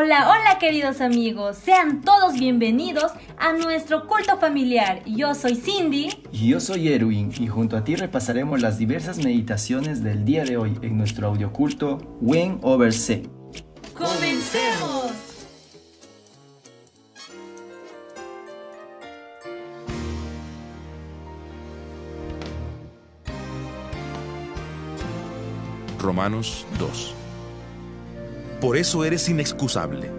Hola, hola queridos amigos, sean todos bienvenidos a nuestro culto familiar. Yo soy Cindy. Y yo soy Erwin y junto a ti repasaremos las diversas meditaciones del día de hoy en nuestro audioculto Win Over C. ¡Comencemos! Romanos 2 por eso eres inexcusable.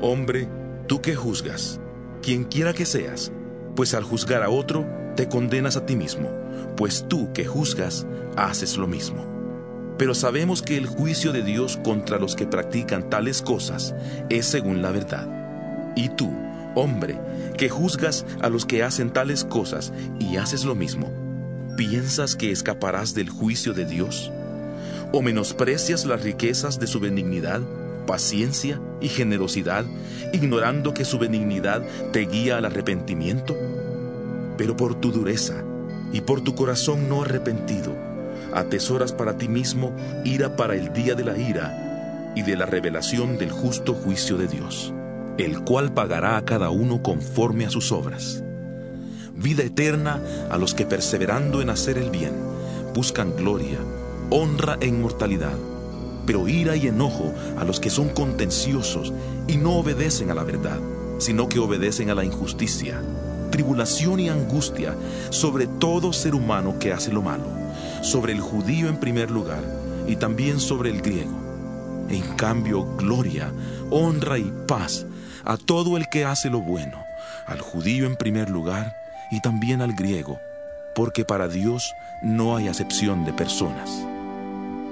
Hombre, tú que juzgas, quien quiera que seas, pues al juzgar a otro, te condenas a ti mismo, pues tú que juzgas, haces lo mismo. Pero sabemos que el juicio de Dios contra los que practican tales cosas es según la verdad. Y tú, hombre, que juzgas a los que hacen tales cosas y haces lo mismo, ¿piensas que escaparás del juicio de Dios? ¿O menosprecias las riquezas de su benignidad? Paciencia y generosidad, ignorando que su benignidad te guía al arrepentimiento? Pero por tu dureza y por tu corazón no arrepentido, atesoras para ti mismo ira para el día de la ira y de la revelación del justo juicio de Dios, el cual pagará a cada uno conforme a sus obras. Vida eterna a los que perseverando en hacer el bien, buscan gloria, honra e inmortalidad pero ira y enojo a los que son contenciosos y no obedecen a la verdad, sino que obedecen a la injusticia, tribulación y angustia sobre todo ser humano que hace lo malo, sobre el judío en primer lugar y también sobre el griego. En cambio, gloria, honra y paz a todo el que hace lo bueno, al judío en primer lugar y también al griego, porque para Dios no hay acepción de personas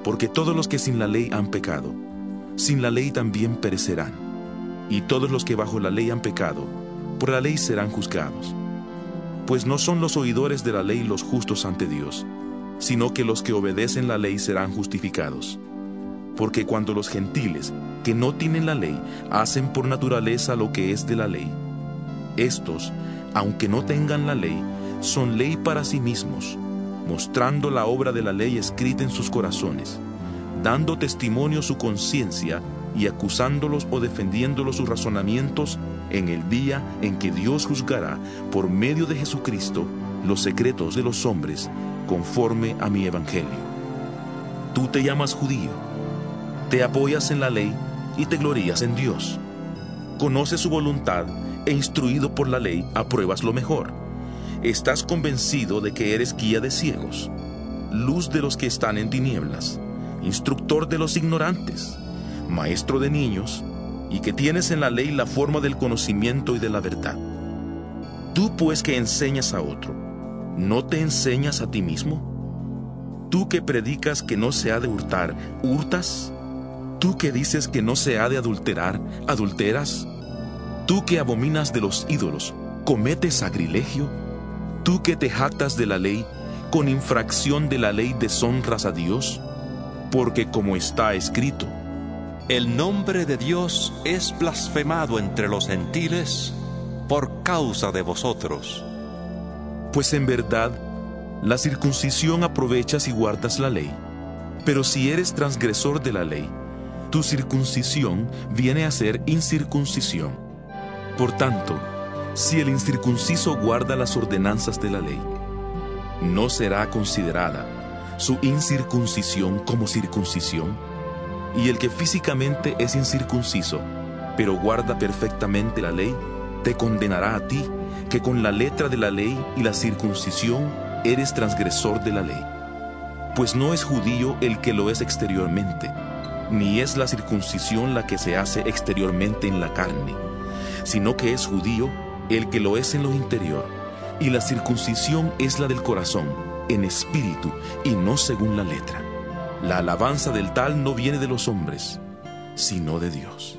porque todos los que sin la ley han pecado, sin la ley también perecerán, y todos los que bajo la ley han pecado, por la ley serán juzgados. Pues no son los oidores de la ley los justos ante Dios, sino que los que obedecen la ley serán justificados. Porque cuando los gentiles, que no tienen la ley, hacen por naturaleza lo que es de la ley, estos, aunque no tengan la ley, son ley para sí mismos, mostrando la obra de la ley escrita en sus corazones, dando testimonio su conciencia y acusándolos o defendiéndolos sus razonamientos en el día en que Dios juzgará por medio de Jesucristo los secretos de los hombres conforme a mi evangelio. Tú te llamas judío, te apoyas en la ley y te glorías en Dios. Conoces su voluntad e instruido por la ley apruebas lo mejor estás convencido de que eres guía de ciegos, luz de los que están en tinieblas, instructor de los ignorantes, maestro de niños, y que tienes en la ley la forma del conocimiento y de la verdad. Tú pues que enseñas a otro, ¿no te enseñas a ti mismo? Tú que predicas que no se ha de hurtar, ¿hurtas? Tú que dices que no se ha de adulterar, ¿adulteras? Tú que abominas de los ídolos, ¿cometes sacrilegio? Tú que te jactas de la ley, con infracción de la ley deshonras a Dios, porque como está escrito, el nombre de Dios es blasfemado entre los gentiles por causa de vosotros. Pues en verdad, la circuncisión aprovechas y guardas la ley, pero si eres transgresor de la ley, tu circuncisión viene a ser incircuncisión. Por tanto, si el incircunciso guarda las ordenanzas de la ley, ¿no será considerada su incircuncisión como circuncisión? Y el que físicamente es incircunciso, pero guarda perfectamente la ley, te condenará a ti, que con la letra de la ley y la circuncisión eres transgresor de la ley. Pues no es judío el que lo es exteriormente, ni es la circuncisión la que se hace exteriormente en la carne, sino que es judío el que lo es en lo interior, y la circuncisión es la del corazón, en espíritu y no según la letra. La alabanza del tal no viene de los hombres, sino de Dios.